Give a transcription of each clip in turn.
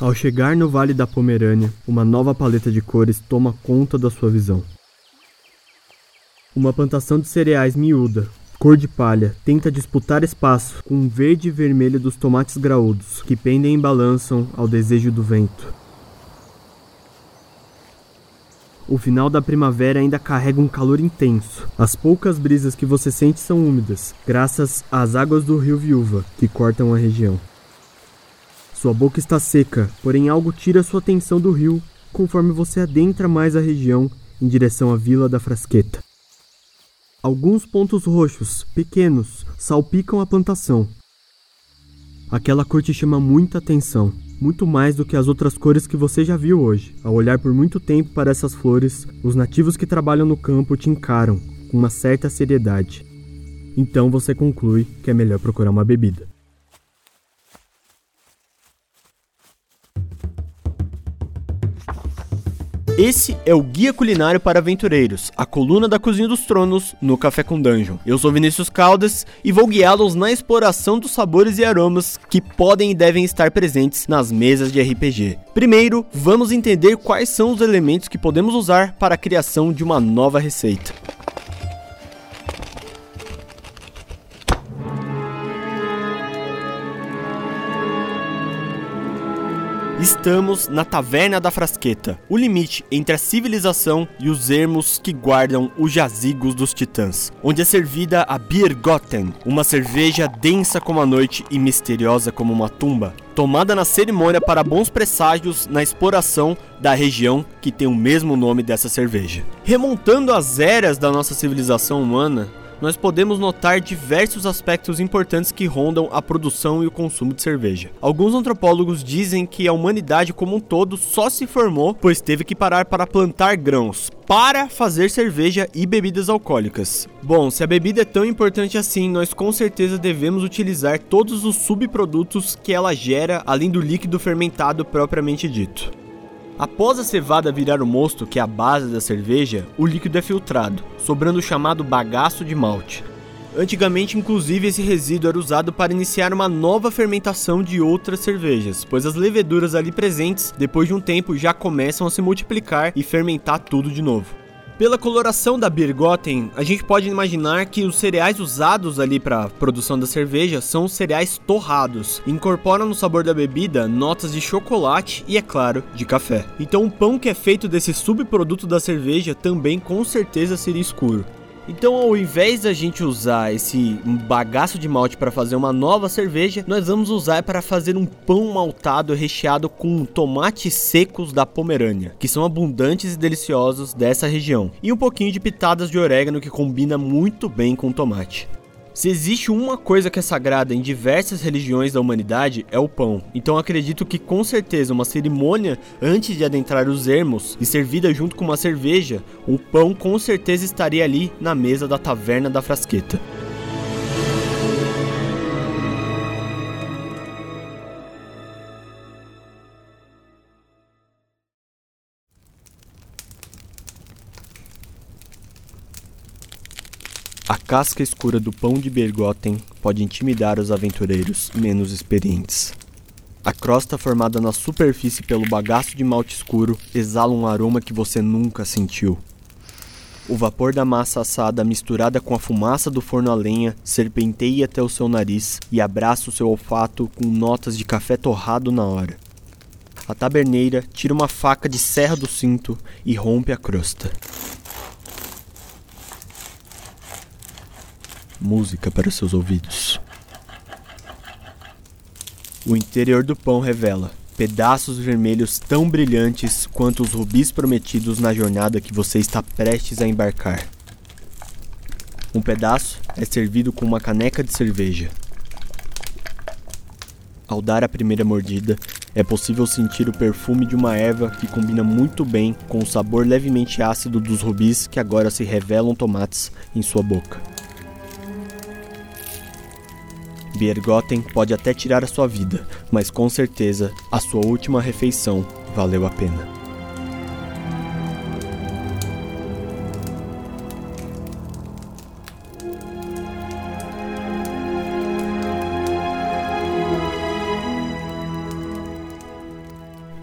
Ao chegar no Vale da Pomerânia, uma nova paleta de cores toma conta da sua visão. Uma plantação de cereais miúda, cor de palha, tenta disputar espaço com o verde e vermelho dos tomates graúdos, que pendem e balançam ao desejo do vento. O final da primavera ainda carrega um calor intenso. As poucas brisas que você sente são úmidas, graças às águas do rio Viúva, que cortam a região. Sua boca está seca, porém algo tira sua atenção do rio conforme você adentra mais a região em direção à Vila da Frasqueta. Alguns pontos roxos, pequenos, salpicam a plantação. Aquela cor te chama muita atenção, muito mais do que as outras cores que você já viu hoje. Ao olhar por muito tempo para essas flores, os nativos que trabalham no campo te encaram com uma certa seriedade. Então você conclui que é melhor procurar uma bebida. Esse é o Guia Culinário para Aventureiros, a coluna da Cozinha dos Tronos no Café com Dungeon. Eu sou Vinícius Caldas e vou guiá-los na exploração dos sabores e aromas que podem e devem estar presentes nas mesas de RPG. Primeiro, vamos entender quais são os elementos que podemos usar para a criação de uma nova receita. Estamos na Taverna da Frasqueta, o limite entre a civilização e os ermos que guardam os jazigos dos titãs, onde é servida a Biergotten, uma cerveja densa como a noite e misteriosa como uma tumba, tomada na cerimônia para bons presságios na exploração da região que tem o mesmo nome dessa cerveja. Remontando as eras da nossa civilização humana, nós podemos notar diversos aspectos importantes que rondam a produção e o consumo de cerveja. Alguns antropólogos dizem que a humanidade como um todo só se formou pois teve que parar para plantar grãos para fazer cerveja e bebidas alcoólicas. Bom, se a bebida é tão importante assim, nós com certeza devemos utilizar todos os subprodutos que ela gera, além do líquido fermentado propriamente dito. Após a cevada virar o mosto, que é a base da cerveja, o líquido é filtrado, sobrando o chamado bagaço de malte. Antigamente, inclusive, esse resíduo era usado para iniciar uma nova fermentação de outras cervejas, pois as leveduras ali presentes, depois de um tempo, já começam a se multiplicar e fermentar tudo de novo. Pela coloração da Birgotten, a gente pode imaginar que os cereais usados ali para produção da cerveja são cereais torrados. Incorporam no sabor da bebida notas de chocolate e, é claro, de café. Então o pão que é feito desse subproduto da cerveja também com certeza seria escuro. Então, ao invés da gente usar esse bagaço de malte para fazer uma nova cerveja, nós vamos usar para fazer um pão maltado recheado com tomates secos da Pomerânia, que são abundantes e deliciosos dessa região, e um pouquinho de pitadas de orégano que combina muito bem com o tomate. Se existe uma coisa que é sagrada em diversas religiões da humanidade, é o pão. Então acredito que com certeza uma cerimônia antes de adentrar os ermos e servida junto com uma cerveja, o pão com certeza estaria ali na mesa da taverna da frasqueta. Casca escura do pão de Bergotten pode intimidar os aventureiros menos experientes. A crosta formada na superfície pelo bagaço de malte escuro exala um aroma que você nunca sentiu. O vapor da massa assada misturada com a fumaça do forno a lenha serpenteia até o seu nariz e abraça o seu olfato com notas de café torrado na hora. A taberneira tira uma faca de serra do cinto e rompe a crosta. Música para seus ouvidos. O interior do pão revela pedaços vermelhos tão brilhantes quanto os rubis prometidos na jornada que você está prestes a embarcar. Um pedaço é servido com uma caneca de cerveja. Ao dar a primeira mordida, é possível sentir o perfume de uma erva que combina muito bem com o sabor levemente ácido dos rubis que agora se revelam tomates em sua boca. Biergotten pode até tirar a sua vida, mas com certeza a sua última refeição valeu a pena.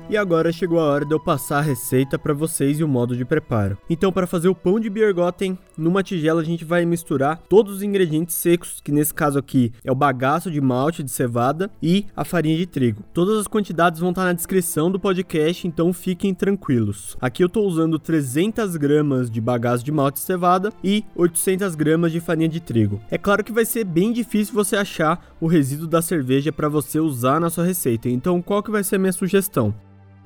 E agora chegou a hora de eu passar a receita para vocês e o modo de preparo. Então, para fazer o pão de Biergotten, numa tigela a gente vai misturar todos os ingredientes secos, que nesse caso aqui é o bagaço de malte de cevada e a farinha de trigo. Todas as quantidades vão estar na descrição do podcast, então fiquem tranquilos. Aqui eu estou usando 300 gramas de bagaço de malte de cevada e 800 gramas de farinha de trigo. É claro que vai ser bem difícil você achar o resíduo da cerveja para você usar na sua receita, então qual que vai ser a minha sugestão?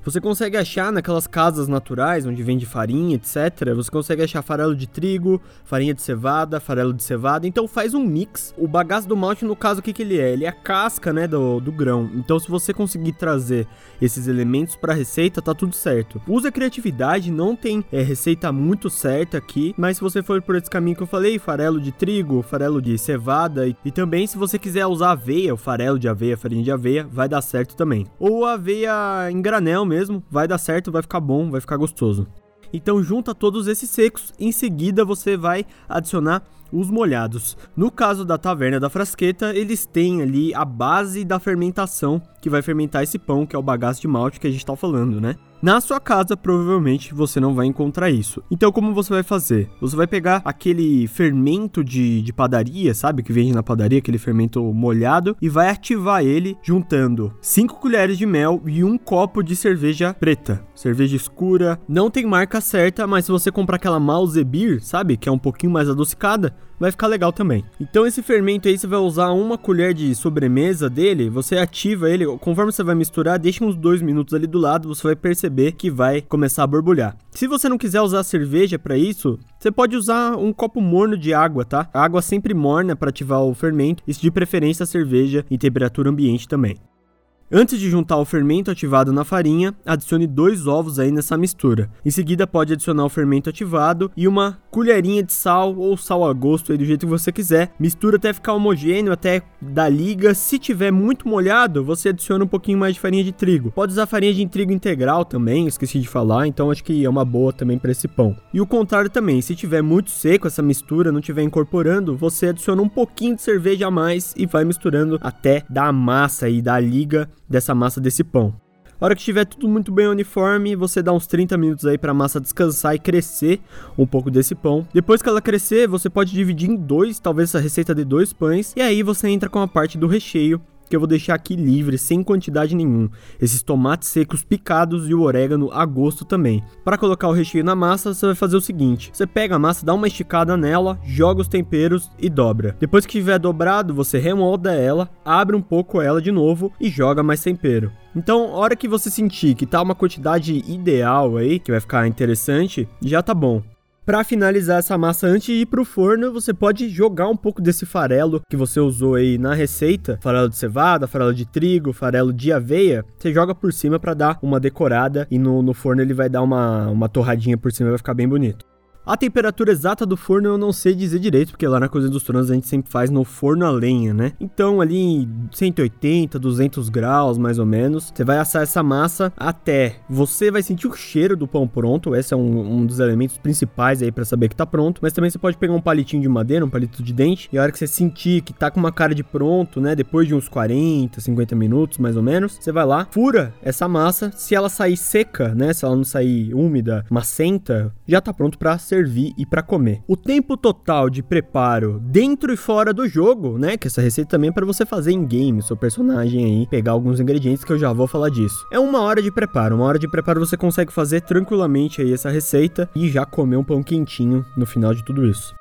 Você consegue achar naquelas casas naturais onde vende farinha, etc. Você consegue achar farelo de trigo, farinha de cevada, farelo de cevada. Então faz um mix. O bagaço do malte, no caso, o que, que ele é? Ele é a casca, né, do, do grão. Então se você conseguir trazer esses elementos para a receita, tá tudo certo. Use a criatividade, não tem é, receita muito certa aqui, mas se você for por esse caminho que eu falei, farelo de trigo, farelo de cevada e, e também se você quiser usar aveia, o farelo de aveia, farinha de aveia, vai dar certo também. Ou aveia em granel vai dar certo, vai ficar bom, vai ficar gostoso. Então junta todos esses secos, em seguida você vai adicionar os molhados. No caso da taverna da frasqueta, eles têm ali a base da fermentação que vai fermentar esse pão, que é o bagaço de malte que a gente está falando, né? Na sua casa, provavelmente você não vai encontrar isso. Então, como você vai fazer? Você vai pegar aquele fermento de, de padaria, sabe? Que vende na padaria, aquele fermento molhado, e vai ativar ele juntando 5 colheres de mel e um copo de cerveja preta. Cerveja escura. Não tem marca certa, mas se você comprar aquela Beer, sabe? Que é um pouquinho mais adocicada, vai ficar legal também. Então esse fermento aí você vai usar uma colher de sobremesa dele, você ativa ele, conforme você vai misturar, deixa uns dois minutos ali do lado, você vai perceber que vai começar a borbulhar. Se você não quiser usar cerveja para isso, você pode usar um copo morno de água, tá? A água sempre morna para ativar o fermento, e de preferência a cerveja em temperatura ambiente também. Antes de juntar o fermento ativado na farinha, adicione dois ovos aí nessa mistura. Em seguida, pode adicionar o fermento ativado e uma colherinha de sal ou sal a gosto aí do jeito que você quiser. Mistura até ficar homogêneo, até dar liga. Se tiver muito molhado, você adiciona um pouquinho mais de farinha de trigo. Pode usar farinha de trigo integral também, esqueci de falar, então acho que é uma boa também para esse pão. E o contrário também, se tiver muito seco essa mistura, não tiver incorporando, você adiciona um pouquinho de cerveja a mais e vai misturando até dar massa e dar liga dessa massa desse pão. A hora que estiver tudo muito bem uniforme, você dá uns 30 minutos aí para a massa descansar e crescer um pouco desse pão. Depois que ela crescer, você pode dividir em dois, talvez essa receita de dois pães, e aí você entra com a parte do recheio, que eu vou deixar aqui livre, sem quantidade nenhum. Esses tomates secos picados e o orégano a gosto também. Para colocar o recheio na massa, você vai fazer o seguinte: você pega a massa, dá uma esticada nela, joga os temperos e dobra. Depois que tiver dobrado, você remolda ela, abre um pouco ela de novo e joga mais tempero. Então, hora que você sentir que tá uma quantidade ideal aí, que vai ficar interessante, já tá bom. Para finalizar essa massa antes de ir pro forno, você pode jogar um pouco desse farelo que você usou aí na receita, farelo de cevada, farelo de trigo, farelo de aveia, você joga por cima para dar uma decorada e no, no forno ele vai dar uma, uma torradinha por cima, vai ficar bem bonito. A temperatura exata do forno eu não sei dizer direito, porque lá na Cozinha dos Tronos a gente sempre faz no forno a lenha, né? Então ali em 180, 200 graus mais ou menos, você vai assar essa massa até você vai sentir o cheiro do pão pronto, esse é um, um dos elementos principais aí para saber que tá pronto, mas também você pode pegar um palitinho de madeira, um palito de dente, e a hora que você sentir que tá com uma cara de pronto, né, depois de uns 40, 50 minutos mais ou menos, você vai lá, fura essa massa, se ela sair seca, né, se ela não sair úmida, macenta, já tá pronto para servir e para comer. O tempo total de preparo dentro e fora do jogo, né? Que essa receita também é para você fazer em game, seu personagem aí, pegar alguns ingredientes que eu já vou falar disso. É uma hora de preparo, uma hora de preparo você consegue fazer tranquilamente aí essa receita e já comer um pão quentinho no final de tudo isso.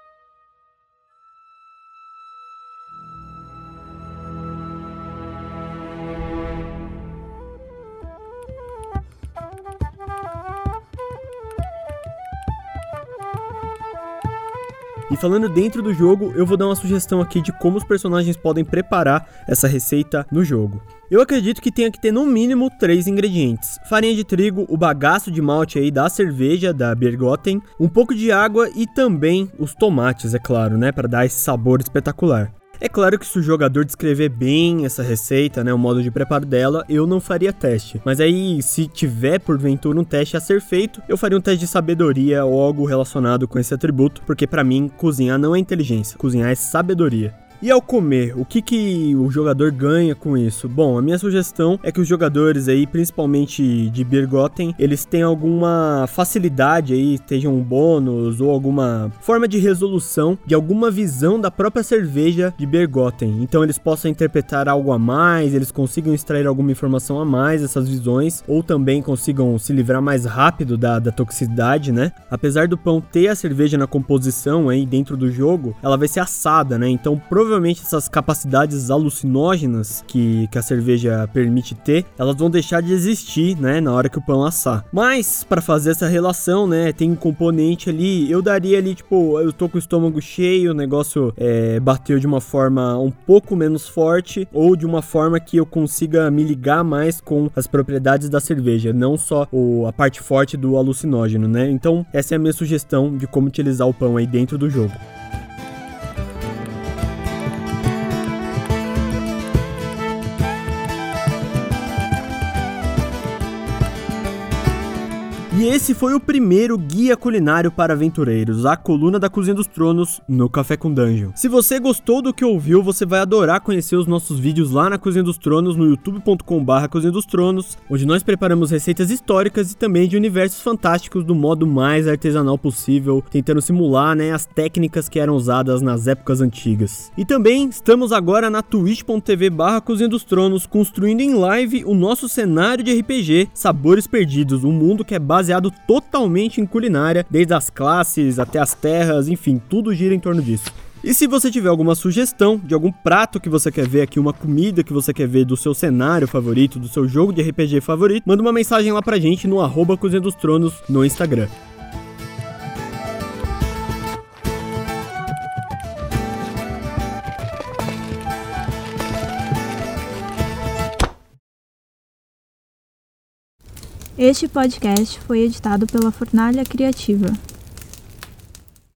Falando dentro do jogo, eu vou dar uma sugestão aqui de como os personagens podem preparar essa receita no jogo. Eu acredito que tenha que ter no mínimo três ingredientes: farinha de trigo, o bagaço de malte aí da cerveja da Bergotten, um pouco de água e também os tomates, é claro, né, para dar esse sabor espetacular. É claro que se o jogador descrever bem essa receita, né, o modo de preparo dela, eu não faria teste. Mas aí, se tiver porventura um teste a ser feito, eu faria um teste de sabedoria ou algo relacionado com esse atributo, porque para mim cozinhar não é inteligência, cozinhar é sabedoria. E ao comer, o que, que o jogador ganha com isso? Bom, a minha sugestão é que os jogadores aí, principalmente de Birgotten, eles tenham alguma facilidade aí, estejam um bônus ou alguma forma de resolução de alguma visão da própria cerveja de Bergotten. Então eles possam interpretar algo a mais, eles consigam extrair alguma informação a mais dessas visões, ou também consigam se livrar mais rápido da, da toxicidade, né? Apesar do pão ter a cerveja na composição aí dentro do jogo, ela vai ser assada, né? Então provavelmente essas capacidades alucinógenas que, que a cerveja permite ter, elas vão deixar de existir, né? Na hora que o pão assar. Mas para fazer essa relação, né? Tem um componente ali, eu daria ali tipo, eu tô com o estômago cheio, o negócio é, bateu de uma forma um pouco menos forte ou de uma forma que eu consiga me ligar mais com as propriedades da cerveja, não só o, a parte forte do alucinógeno, né? Então, essa é a minha sugestão de como utilizar o pão aí dentro do jogo. E esse foi o primeiro guia culinário para aventureiros, a coluna da Cozinha dos Tronos no Café com Dungeon. Se você gostou do que ouviu, você vai adorar conhecer os nossos vídeos lá na Cozinha dos Tronos, no youtube.com/barra Cozinha dos Tronos, onde nós preparamos receitas históricas e também de universos fantásticos do modo mais artesanal possível, tentando simular né, as técnicas que eram usadas nas épocas antigas. E também estamos agora na twitch.tv/barra Cozinha dos Tronos, construindo em live o nosso cenário de RPG Sabores Perdidos, um mundo que é baseado baseado totalmente em culinária, desde as classes até as terras, enfim, tudo gira em torno disso. E se você tiver alguma sugestão de algum prato que você quer ver aqui, uma comida que você quer ver do seu cenário favorito, do seu jogo de RPG favorito, manda uma mensagem lá pra gente no arroba Cozinha dos Tronos no Instagram. Este podcast foi editado pela Fornalha Criativa.